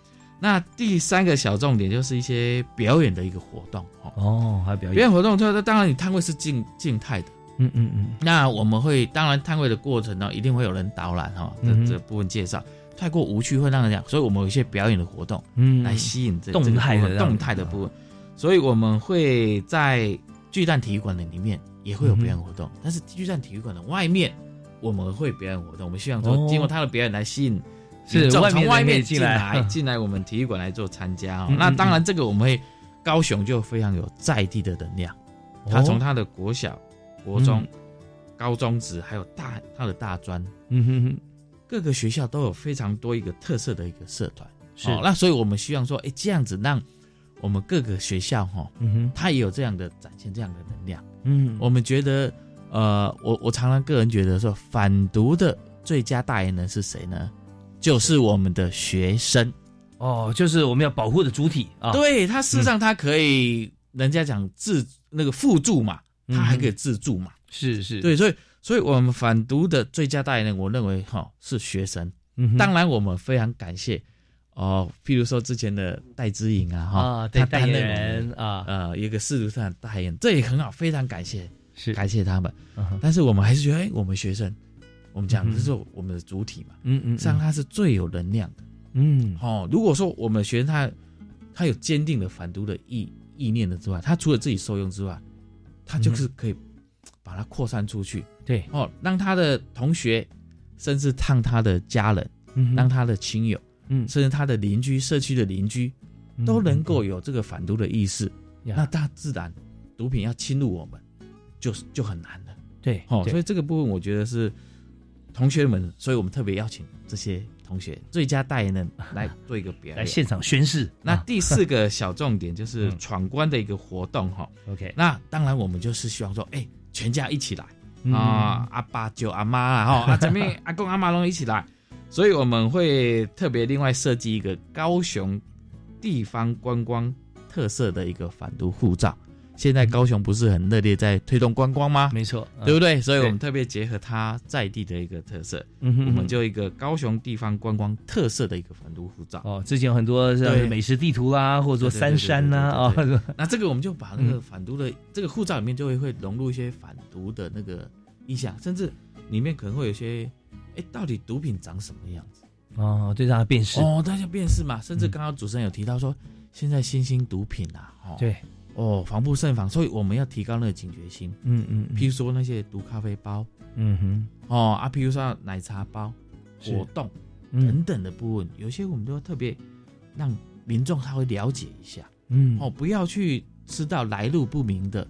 那第三个小重点就是一些表演的一个活动。哦，哦，还有表演，表演活动，就是当然你摊位是静静态的，嗯嗯嗯，那我们会当然摊位的过程呢，一定会有人导览哈，这、这部分介绍。太过无趣会让人讲，所以我们有一些表演的活动，嗯。来吸引这动态的这个动态的部分，所以我们会在巨蛋体育馆的里面也会有表演活动，但是巨蛋体育馆的外面我们会表演活动，我们希望哦。说经过他的表演来吸引是民众外面外面进来 进来我们体育馆来做参加哦。嗯。那嗯。当然这个我们会高雄就非常有在地的能量，他从他的国小、国中嗯、高中职还有大他的大专，嗯哼哼，各个学校都有非常多一个特色的一个社团，是。哦那所以我们希望说，哎，这样子让我们各个学校哈、嗯哼，他也有这样的展现这样的能量。嗯，我们觉得，呃，我我常常个人觉得说，反毒的最佳代言人是谁呢？就是我们的学生。哦，就是我们要保护的主体啊，对他，事实上他可以，人家讲自那个辅助嘛，他还可以自助嘛。是是，对，所以所以我们反毒的最佳代言人，我认为哈、是学生。嗯哼当然我们非常感谢哦，譬如说之前的戴之颖啊哈，他代言人啊。呃一个仕途上的代言，这也很好，非常感谢，是。感谢他们。嗯但是我们还是觉得，哎，我们学生，我们讲的是我们的主体嘛，嗯嗯，实际上他是最有能量的。嗯。哦，如果说我们学生他他有坚定的反毒的意意念的之外，他除了自己受用之外，他就是可以把它扩散出去。对，哦，让他的同学，甚至让他的家人，嗯哼。让他的亲友，嗯。甚至他的邻居、社区的邻居，嗯都能够有这个反毒的意识，呀。那大自然毒品要侵入我们，就就很难了。对，哦，所以这个部分我觉得是同学们，所以我们特别邀请这些同学最佳代言人来做一个表演，来现场宣誓。啊。那第四个小重点就是嗯。闯关的一个活动哈。OK，那当然我们就是希望说，哎，全家一起来嗯啊，阿爸舅阿妈啦哈，啊这边阿公阿妈拢一起来，所以我们会特别另外设计一个高雄地方观光特色的一个反毒护照。现在高雄不是很热烈在推动观光吗？没错，对不对？所以我们特别结合它在地的一个特色，嗯哼我们就一个高雄地方观光特色的一个反毒护照。哦，之前有很多像美食地图啦，或者说三山呐啊，那这个我们就把那个嗯反毒的、这个护照里面就会会融入一些反毒的那个意象，甚至里面可能会有些，哎，到底毒品长什么样子？哦，对，让他辨识。哦，大家辨识嘛。甚至刚刚主持人有提到说，现在新兴毒品啊，哦，对，哦，防不胜防，所以我们要提高那个警觉性。嗯嗯，嗯譬如说那些毒咖啡包，嗯哼，哦啊，譬如说奶茶包、是果冻，等等的部分，有些我们都要特别让民众他会了解一下，嗯哦，不要去吃到来路不明的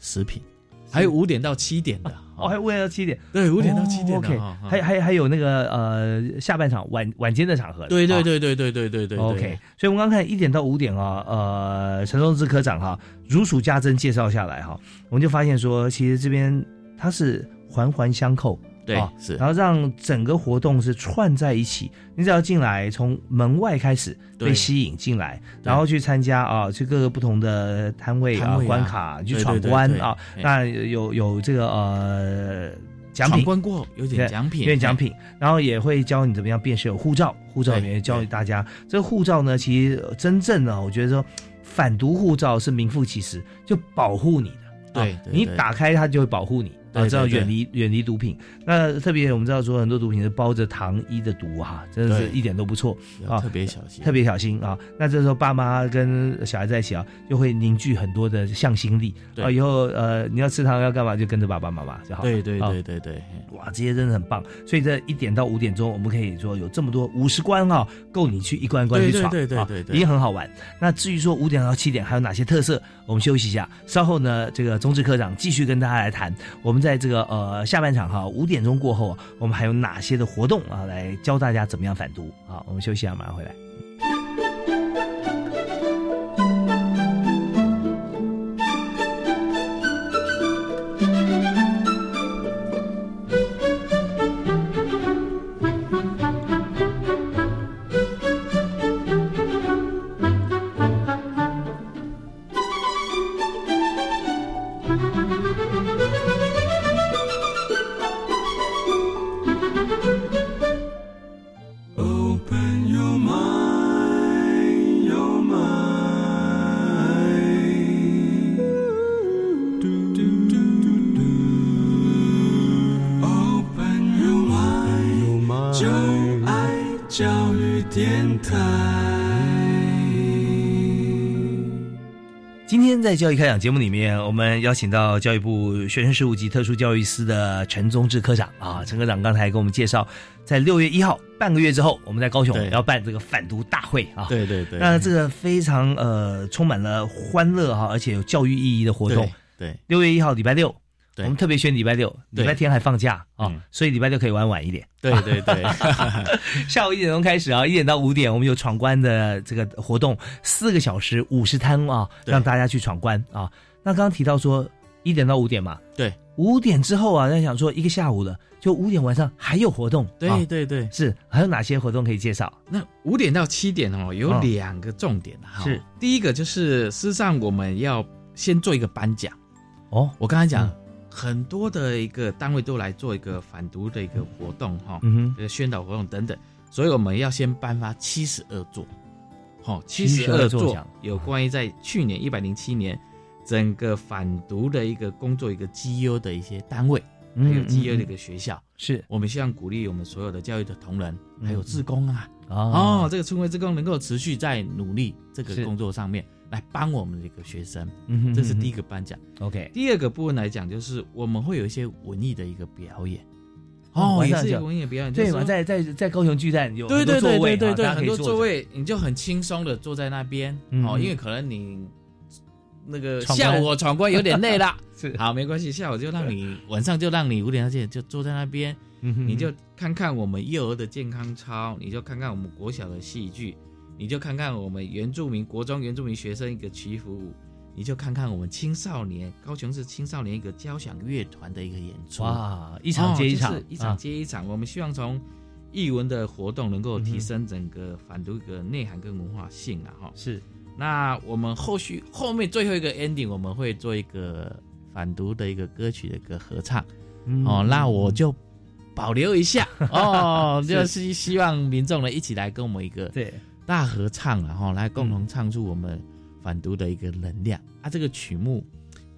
食品。还有五点到七点的，哦，还有五点到七点，对，五点到七点的，OK，还还还有那个呃下半场晚晚间的场合，对对啊对对对对对对，OK，所以我们刚看一点到五点啊，呃，陈忠志科长哈如数家珍介绍下来哈，我们就发现说，其实这边它是环环相扣。对啊是然后让整个活动是串在一起。你只要进来，从门外开始被吸引进来，然后去参加啊，去各个不同的摊位啊、关卡去闯关啊。哎那有有这个呃奖品，闯关过后有点奖品有点奖品，然后也会教你怎么样辨识有护照，护照里面教大家。这个护照呢，其实呃真正的我觉得说，反毒护照是名副其实，就保护你的。对你打开它就会保护你，啊，知道远离远离毒品。那特别我们知道说很多毒品是包着糖衣的毒哈，真的是一点都不错啊，特别小心特别小心啊。那这时候爸妈跟小孩在一起啊，就会凝聚很多的向心力啊。以后呃你要吃糖要干嘛就跟着爸爸妈妈就好了。对对啊对对对，哇，这些真的很棒。所以这一点到五点钟，我们可以说有这么多五十关啊，够你去一关一关去闯，对对对已经很好玩。那至于说五点到七点还有哪些特色，我们休息一下，稍后呢，这个中志科长继续跟大家来谈。我们在这个呃下半场哈五点钟过后，我们还有哪些的活动啊，来教大家怎么样反读啊？我们休息啊，马上回来。在教育开讲节目里面，我们邀请到教育部学生事务及特殊教育司的陈宗志科长啊，陈科长刚才给我们介绍，在六月一号半个月之后，我们在高雄要办这个反毒大会啊。对对对那这个非常呃充满了欢乐哈，而且有教育意义的活动。对对六月一号礼拜六，对我们特别选礼拜六，礼拜天还放假啊嗯，所以礼拜六可以玩晚一点。对对对。下午一点钟开始啊，一点到五点，我们有闯关的这个活动，四个小时五十摊啊，让大家去闯关啊。那刚刚提到说一点到五点嘛，对，五点之后啊，在想说一个下午了，就五点晚上还有活动，对啊。对对，是还有哪些活动可以介绍？那五点到七点哦，有嗯。两个重点哈。是。第一个就是，事实上我们要先做一个颁奖。哦，我刚才讲、嗯很多的一个单位都来做一个反毒的一个活动哈，嗯哼。这个宣导活动等等，所以我们要先颁发七十二座，好，七十72二座有关于在去年一百零七年整个反毒的一个工作一个绩优的一些单位，还嗯有绩优的一嗯个学校。是。我们希望鼓励我们所有的教育的同仁，还有志工啊，哦哦，这个春晖志工能够持续在努力这个工作上面来帮我们这个学生，嗯哼这是第一嗯个颁奖。OK，第二个部分来讲，就是我们会有一些文艺的一个表演，哦文艺的表演，对嘛，就是说在在在高雄巨蛋有对对很多座位对对对很多座位，你就很轻松的坐在那边哦，因为可能你那个下午我闯关有点累了，是。好没关系，下午就让你晚上就让你五点到七点就坐在那边，嗯哼。你就看看我们幼儿的健康操，你就看看我们国小的戏剧，你就看看我们原住民国中原住民学生一个祈福舞。你就看看我们青少年高雄市青少年一个交响乐团的一个演出，哇一场接一场哦就是一场啊接一场。我们希望从艺文的活动能够提升整个反毒的内涵跟文化性啊，哈。是。那我们后续后面最后一个 ending 我们会做一个反毒的一个歌曲的一个合唱，嗯哦，那我就保留一下哦，就是希望民众呢一起来跟我们一个对大合唱然后来共同唱出我们反毒的一个能量。啊。这个曲目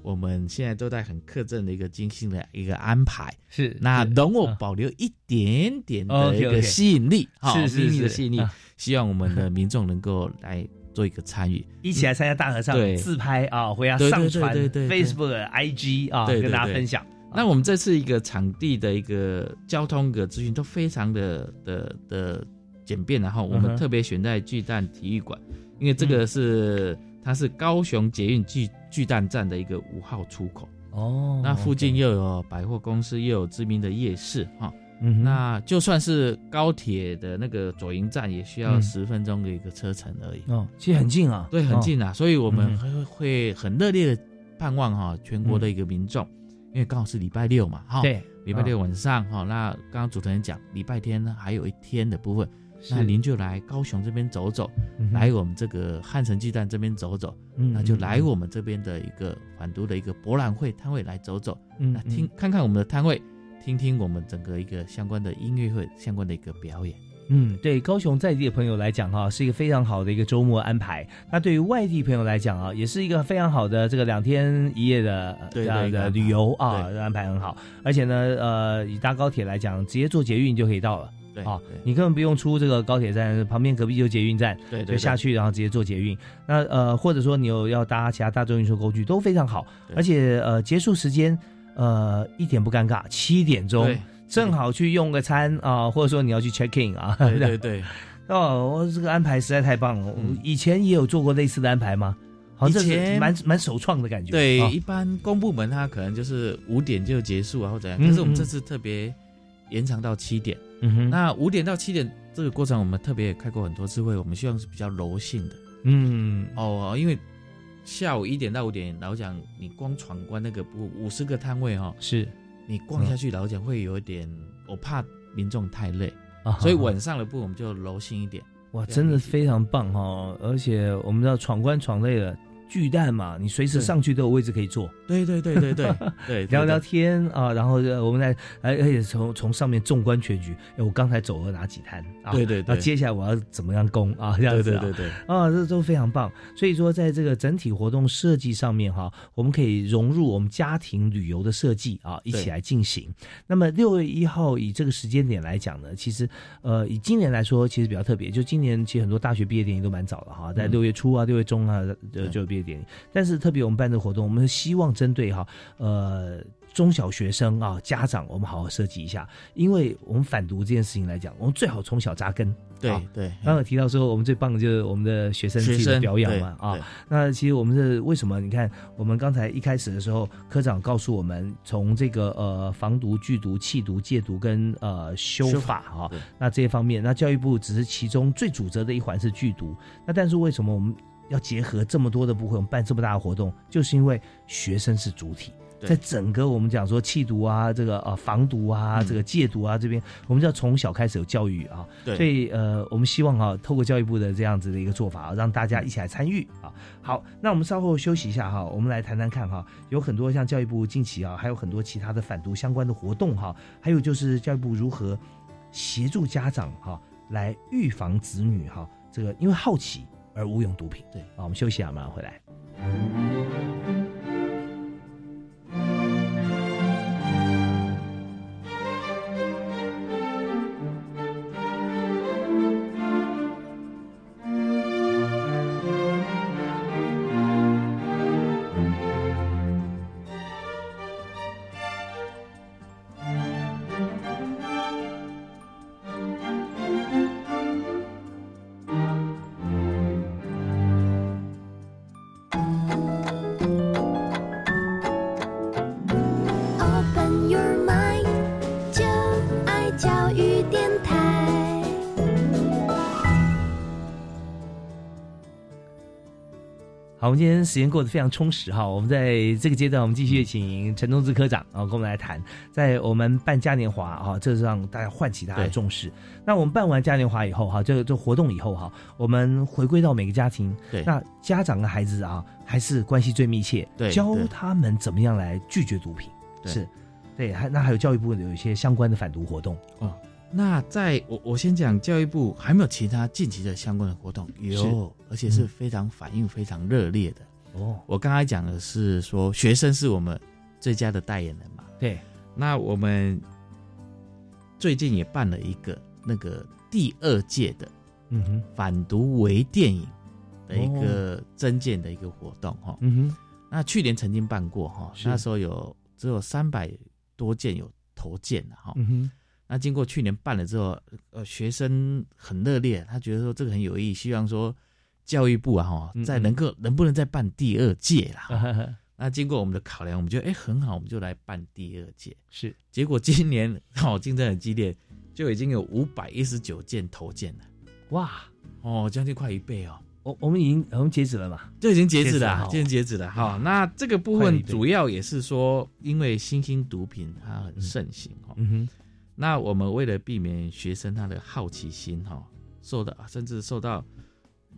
我们现在都在很克正的一个精心的一个安排，是那是容我保留一点点的一个吸引力，哈是是秘密的是吸引力啊，希望我们的民众能够来做一个参与，一起来参加大合唱，对。自拍啊，回家上传 Facebook、IG 啊，跟大家分享。那我们这次一个场地的一个交通的资讯都非常的的的简便，然后我们特别选在巨蛋体育馆，因为这个是、它是高雄捷运巨巨蛋站的一个五号出口。哦，那附近又有百货公司，又有知名的夜市哈。嗯那就算是高铁的那个左营站，也需要嗯。十分钟的一个车程而已。哦，其实很近啊，对，很近啊，所以我们嗯。会会很热烈的盼望哈全国的一个民众，因为刚好是礼拜六嘛，哈，对。礼拜六晚上哈，那刚刚主持人讲礼拜天呢还有一天的部分，是那您就来高雄这边走走，嗯来我们这个汉城巨蛋这边走走，嗯那就来我们这边的一个反毒的一个博览会摊位来走走，嗯那听看看我们的摊位，听听我们整个一个相关的音乐会相关的一个表演。嗯，对高雄在地的朋友来讲哈，是一个非常好的一个周末安排。那对于外地朋友来讲啊，也是一个非常好的这个两天一夜的这样的旅游啊，安排很好。而且呢，呃，以搭高铁来讲，直接坐捷运就可以到了。对啊，你根本不用出这个高铁站，旁边隔壁就捷运站，对对就下去，然后直接坐捷运。那呃，或者说你有要搭其他大众运输工具都非常好，而且呃，结束时间呃一点不尴尬，七点钟正好去用个餐啊，或者说你要去 check in 啊，对 对对。哦，我这个安排实在太棒了。我以前也有做过类似的安排吗？好像这是以前蛮蛮首创的感觉。对，啊一般公部门它可能就是五点就结束啊，或者怎样。嗯可是我们嗯这次特别延长到七点。嗯哼那五点到七点这个过程，我们特别也开过很多次会，我们希望是比较柔性的。嗯，哦，因为下午一点到五点，老讲你光闯关那个不五十个摊位哈、哦，是你逛下去，老讲会有一点，我怕民众太累，啊所以晚上的部分我们就柔性一点。哇，真的非常棒哈、哦！而且我们知道闯关闯累了，巨蛋嘛，你随时上去都有位置可以坐。对对对对对 对，聊聊天啊，然后呃我们来，而而且从从上面纵观全局，哎，我刚才走了哪几摊啊？对对对那接下来我要怎么样攻啊？这样子、啊，对对啊，这都非常棒。所以说，在这个整体活动设计上面哈，我们可以融入我们家庭旅游的设计啊，一起来进行。那么六月一号以这个时间点来讲呢，其实呃，以今年来说，其实比较特别，就今年其实很多大学毕业典礼都蛮早的哈，在嗯六月初啊、六月中啊就就有毕业典礼。但是特别我们办这个活动，我们希望针对哈呃。中小学生啊，家长，我们好好设计一下，因为我们反毒这件事情来讲，我们最好从小扎根。对啊对刚刚提到说，我们最棒的就是我们的学生自己的表演嘛啊。那其实我们是为什么？你看，我们刚才一开始的时候，科长告诉我们，从这个呃防毒、剧毒、弃毒、戒毒跟呃修修法啊法对，那这些方面，那教育部只是其中最主责的一环是剧毒。那但是为什么我们要结合这么多的部分，我们办这么大的活动，就是因为学生是主体。在整个我们讲说弃毒啊，这个呃防毒啊，嗯这个戒毒啊这边，我们就要从小开始有教育啊。对所以呃，我们希望啊，透过教育部的这样子的一个做法啊，让大家一起来参与啊。好，那我们稍后休息一下哈，我们来谈谈看哈，有很多像教育部近期啊，还有很多其他的反毒相关的活动哈，还有就是教育部如何协助家长哈来预防子女哈这个因为好奇而无用毒品。对啊，我们休息啊，马上回来。好，我们今天时间过得非常充实哈。我们在这个阶段，我们继续请陈忠志科长啊，跟我们来谈，在我们办嘉年华哈，这是让大家唤起大家的重视。那我们办完嘉年华以后哈，这个这活动以后哈，我们回归到每个家庭，对那家长跟孩子啊，还是关系最密切，对教他们怎么样来拒绝毒品，对是，对，还那还有教育部有一些相关的反毒活动哦。那在我我先讲教育部还没有其他近期的相关的活动，有，而且是非常反应非常热烈的。哦，我刚才讲的是说学生是我们最佳的代言人嘛，对，那我们最近也办了一个那个第二届的嗯哼，反毒为电影的一个增建的一个活动哈。嗯哼，那去年曾经办过哈，是。那时候有只有三百多件有投件的哈。嗯哼，那经过去年办了之后，呃，学生很热烈，他觉得说这个很有意义，希望说教育部啊哈，嗯再能够能不能再办第二届啦。哈 那经过我们的考量，我们觉得哎很好，我们就来办第二届。是，结果今年 哦竞争很激烈，就已经有五百一十九件投件了，哇，哦，将近快一倍哦。我我们已经我们截止了嘛？就已经截止了，已经截止了。哈，那这个部分主要也是说，因为新兴毒品它很盛行哈。嗯哼，那我们为了避免学生他的好奇心哈，受到甚至受到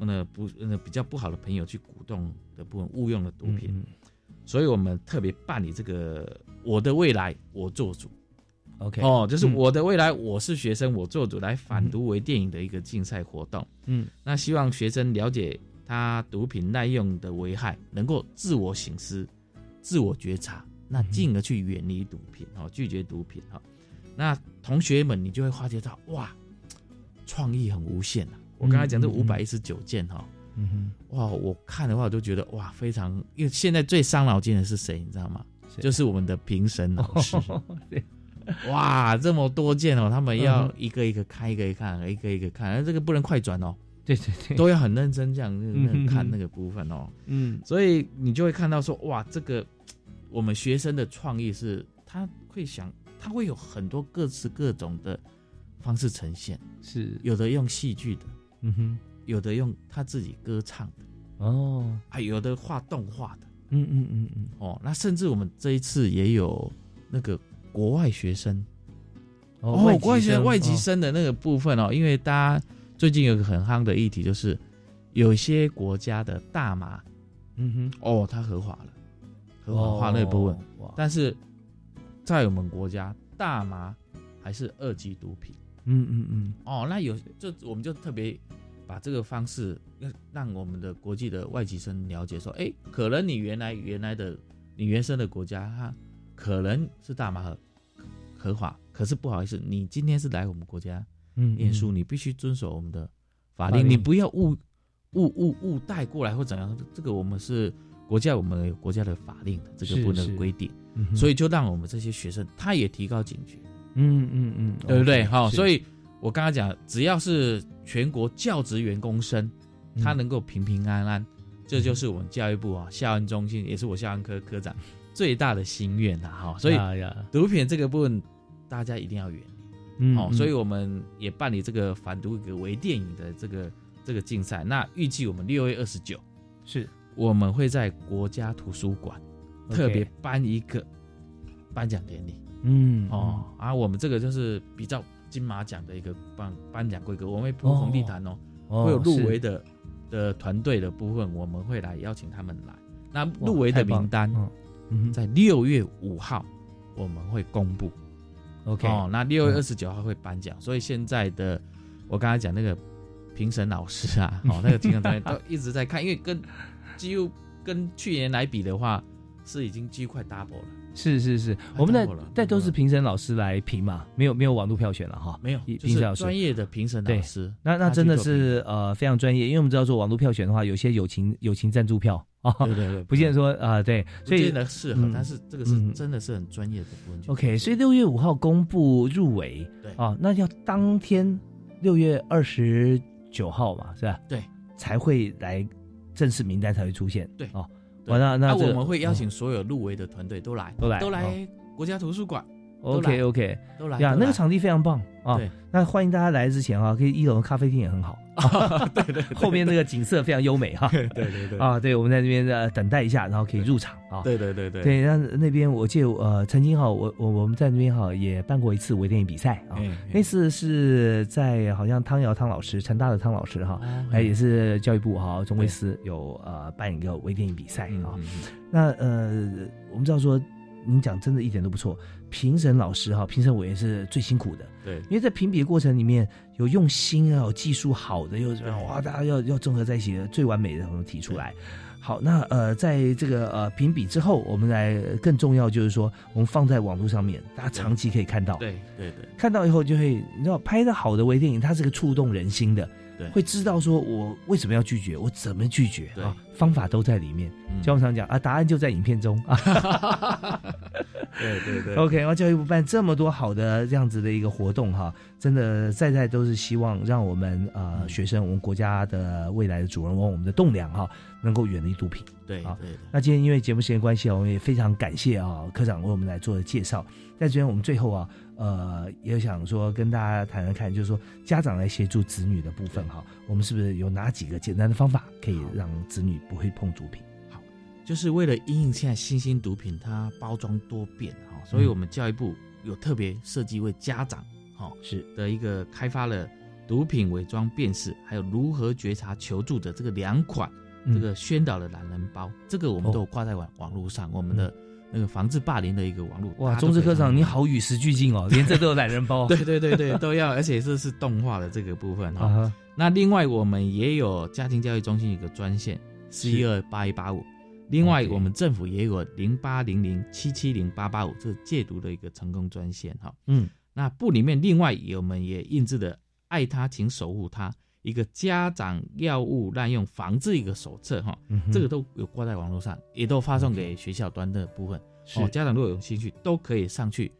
那不那比较不好的朋友去鼓动的部分误用了毒品，嗯所以我们特别办理这个“我的未来我做主” OK 哦，就是嗯我的未来我是学生我做主来反毒为电影的一个竞赛活动。嗯，那希望学生了解他毒品滥用的危害，能够自我醒思、自我觉察，那进而去远离毒品哦，拒绝毒品哈。那同学们，你就会发觉到哇，创意很无限啊！我刚才讲这五百一十九件哈，嗯哼，哇，我看的话我就觉得哇，非常，因为现在最伤脑筋的是谁，你知道吗？就是我们的评审老师。对，哇，这么多件哦，他们要嗯一个一个看，一个一个看，一个一个看，而这个不能快转哦。对对对，都要很认真这样嗯那看那个部分哦。嗯，所以你就会看到说，哇，这个我们学生的创意是，他会想，他会有很多各式各种的方式呈现，是有的用戏剧的，嗯哼，有的用他自己歌唱的，哦，还有的画动画的，嗯嗯嗯嗯，哦，那甚至我们这一次也有那个国外学生，哦外国外学生生外籍哦生的那个部分哦，因为大家最近有个很夯的议题，就是有些国家的大麻，嗯哼，哦，他合法了，合法化那部分，哦但是在我们国家，大麻还是二级毒品。嗯嗯嗯，哦，那有就我们就特别把这个方式让让我们的国际的外籍生了解说，哎，可能你原来原来的你原生的国家，哈可能是大麻合合法，可是不好意思，你今天是来我们国家嗯念书，你必须遵守我们的法令，你不要误误误误带过来或怎样，这个我们是国家，我们有国家的法令的，这个不能规定，嗯所以就让我们这些学生他也提高警觉。嗯嗯嗯，对不对好，是所以我刚刚讲，只要是全国教职员工生，嗯他能够平平安安，这就是我们教育部啊校安中心，也是我校安科科长最大的心愿呐。哈，所以毒品这个部分，大家一定要远离。哦，嗯嗯所以我们也办理这个反毒一个微电影的这个这个竞赛。那预计我们六月二十九是我们会在国家图书馆特别颁一个颁奖典礼。嗯哦，啊，我们这个就是比较金马奖的一个颁颁奖规格，我们会铺红地毯哦，哦会有入围是的的团队的部分，我们会来邀请他们来。那入围的名单嗯在六月五号我们会公布。OK 哦，那六月嗯二十九号会颁奖，所以现在的我刚才讲那个评审老师啊，哦，那个评审团队都一直在看，因为跟几乎跟去年来比的话，是已经几乎快 double 了。是是是，我们的但都是评审老师来评嘛，没有没有网络票选了哈，没有就是评审老师专业的评审老师那那真的是呃非常专业，因为我们知道做网络票选的话，有些友情友情赞助票啊，对对对 不见得说啊对，所以不见得适合，嗯但是这个是嗯真的是很专业的部分。OK，所以六月五号公布入围，对啊，那要当天六月二十九号嘛，是吧？对，才会来正式名单才会出现。对哦，那这个我们会邀请嗯所有入围的团队都来，都都来都来国家图书馆。OK OK，都来呀，那个场地非常棒啊。对，那欢迎大家来之前啊，可以一楼的咖啡厅也很好，对 对，后面那个景色非常优美哈。对对对。啊，对，我们在那边呃等待一下，然后可以入场啊。对对对对。对，那那边我记得呃曾经哈，我我我们在那边哈也办过一次微电影比赛啊。嗯，那次是在好像汤瑶汤老师，陈大的汤老师哈，哦哎也是教育部哈中卫司有呃办一个微电影比赛嗯啊。那呃我们知道说您讲真的一点都不错，评审老师哈，评审委员是最辛苦的。对因为在评比的过程里面有用心啊，有技术好的，又哇，大家要要综合在一起的最完美的，我们提出来。好，那呃，在这个呃评比之后，我们来更重要就是说，我们放在网络上面，大家长期可以看到。对对对，看到以后就会，你知道，拍的好的微电影，它是个触动人心的，对会知道说我为什么要拒绝，我怎么拒绝对啊，方法都在里面。嗯就我们常讲啊，答案就在影片中 啊。对对对。OK，然后教育部办这么多好的这样子的一个活动哈，真的在在都是希望让我们呃学生，我们国家的未来的主人翁，我们的栋梁哈，能够远离毒品。啊对啊。那今天因为节目时间关系啊，我们也非常感谢啊科长为我们来做的介绍。在这边我们最后啊，呃，也想说跟大家谈谈看，就是说家长来协助子女的部分哈，我们是不是有哪几个简单的方法可以让子女不会碰毒品？好就是为了因应现在新兴毒品它包装多变哈，所以我们教育部有特别设计为家长哈是。的一个开发了毒品伪装辨识，还有如何觉察求助者这个两款嗯。这个宣导的懒人包，这个我们都有挂在网网络上，我们的那个防治霸凌的一个网络。哇，大家都可以中志科长你好与时俱进哦，连这都有懒人包。对对对对，都要，而且这是动画的这个部分哈。啊那另外我们也有家庭教育中心一个专线四一二八一八五，另外我们政府也有零八零零七七零八八五，这是戒毒的一个成功专线哈。嗯，那部里面另外也我们也印制的“爱他，请守护他”一个家长药物滥用防治一个手册哈，嗯这个都有挂在网络上，也都发送给学校端的部分。是。哦，家长如果有兴趣，都可以上去，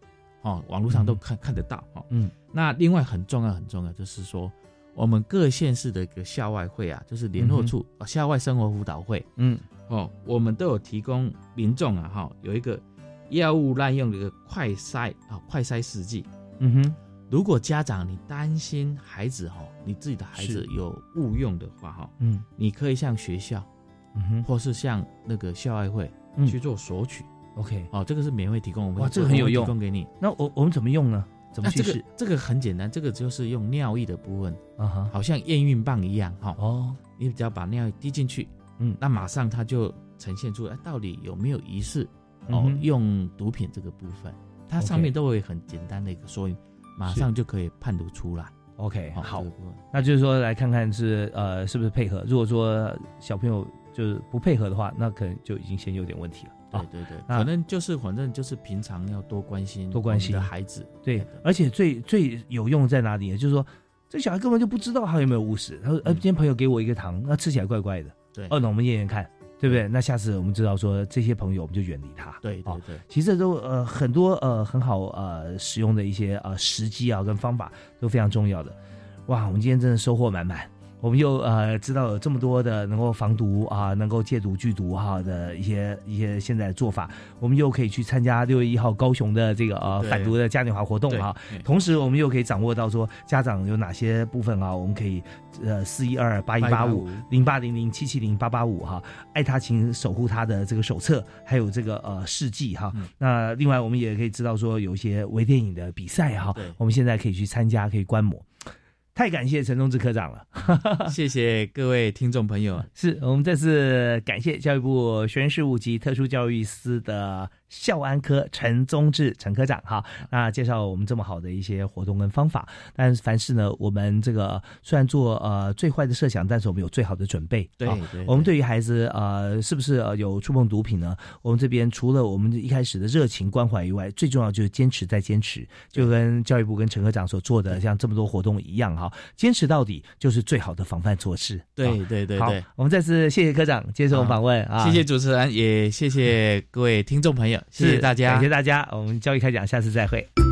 哦，网络上都看、看得到哦。嗯，那另外很重要很重要就是说，我们各县市的一个校外会啊，就是联络处、哦校外生活辅导会，嗯，哦，我们都有提供民众啊哈、有一个药物滥用的一个快筛啊、快筛试剂。嗯哼，如果家长你担心孩子哈、你自己的孩子有误用的话哈、嗯。你可以向学校，嗯哼。或是向那个校外会嗯。去做索取。，OK，哦，这个是免费提供，我们哇，这个很有用，提供给你。那我我们怎么用呢？怎么去试？个？这个很简单，这个就是用尿液的部分，啊哈，好像验孕棒一样哈。哦，你只要把尿液滴进去，嗯，那马上它就呈现出来到底有没有疑似哦嗯用毒品这个部分，它上面都会很简单的一个说明，马上就可以判读出来。OK，哦好那就是说来看看是呃是不是配合。如果说小朋友就是不配合的话，那可能就已经先有点问题了。对对对，那可能就是反正就是平常要多关心多关心的孩子。对，而且最最有用在哪里呢？就是说，这小孩根本就不知道他有没有误食。他说：“呃，今天朋友给我一个糖，那吃起来怪怪的。”嗯对哦，那我们验验看，对不对？那下次我们知道说这些朋友，我们就远离他。对对对，其实这都呃很多呃很好呃使用的一些呃时机啊跟方法都非常重要的。哇，我们今天真的收获满满。我们又呃知道有这么多的能够防毒啊，能够戒毒拒毒哈、的一些一些现在的做法，我们又可以去参加六月一号高雄的这个呃对。反毒的嘉年华活动哈、同时我们又可以掌握到说家长有哪些部分啊，我们可以呃四一二八一八五零八零零七七零八八五哈，爱他请守护他的这个手册，还有这个呃事迹哈。嗯。那另外我们也可以知道说有一些微电影的比赛哈，我们现在可以去参加，可以观摩。太感谢陈忠志科长了，谢谢各位听众朋友。是我们再次感谢教育部学生事务及特殊教育司的校安科陈宗志陈科长哈，那介绍我们这么好的一些活动跟方法。但是凡事呢，我们这个虽然做呃最坏的设想，但是我们有最好的准备。对啊对我们对于孩子呃是不是呃有触碰毒品呢？我们这边除了我们一开始的热情关怀以外，最重要就是坚持再坚持，就跟教育部跟陈科长所做的像这么多活动一样哈，坚持到底就是最好的防范措施。对对对对，我们再次谢谢科长接受访问啊，谢谢主持人，也谢谢各位听众朋友，谢谢大家，感谢大家，我们教育开讲，下次再会。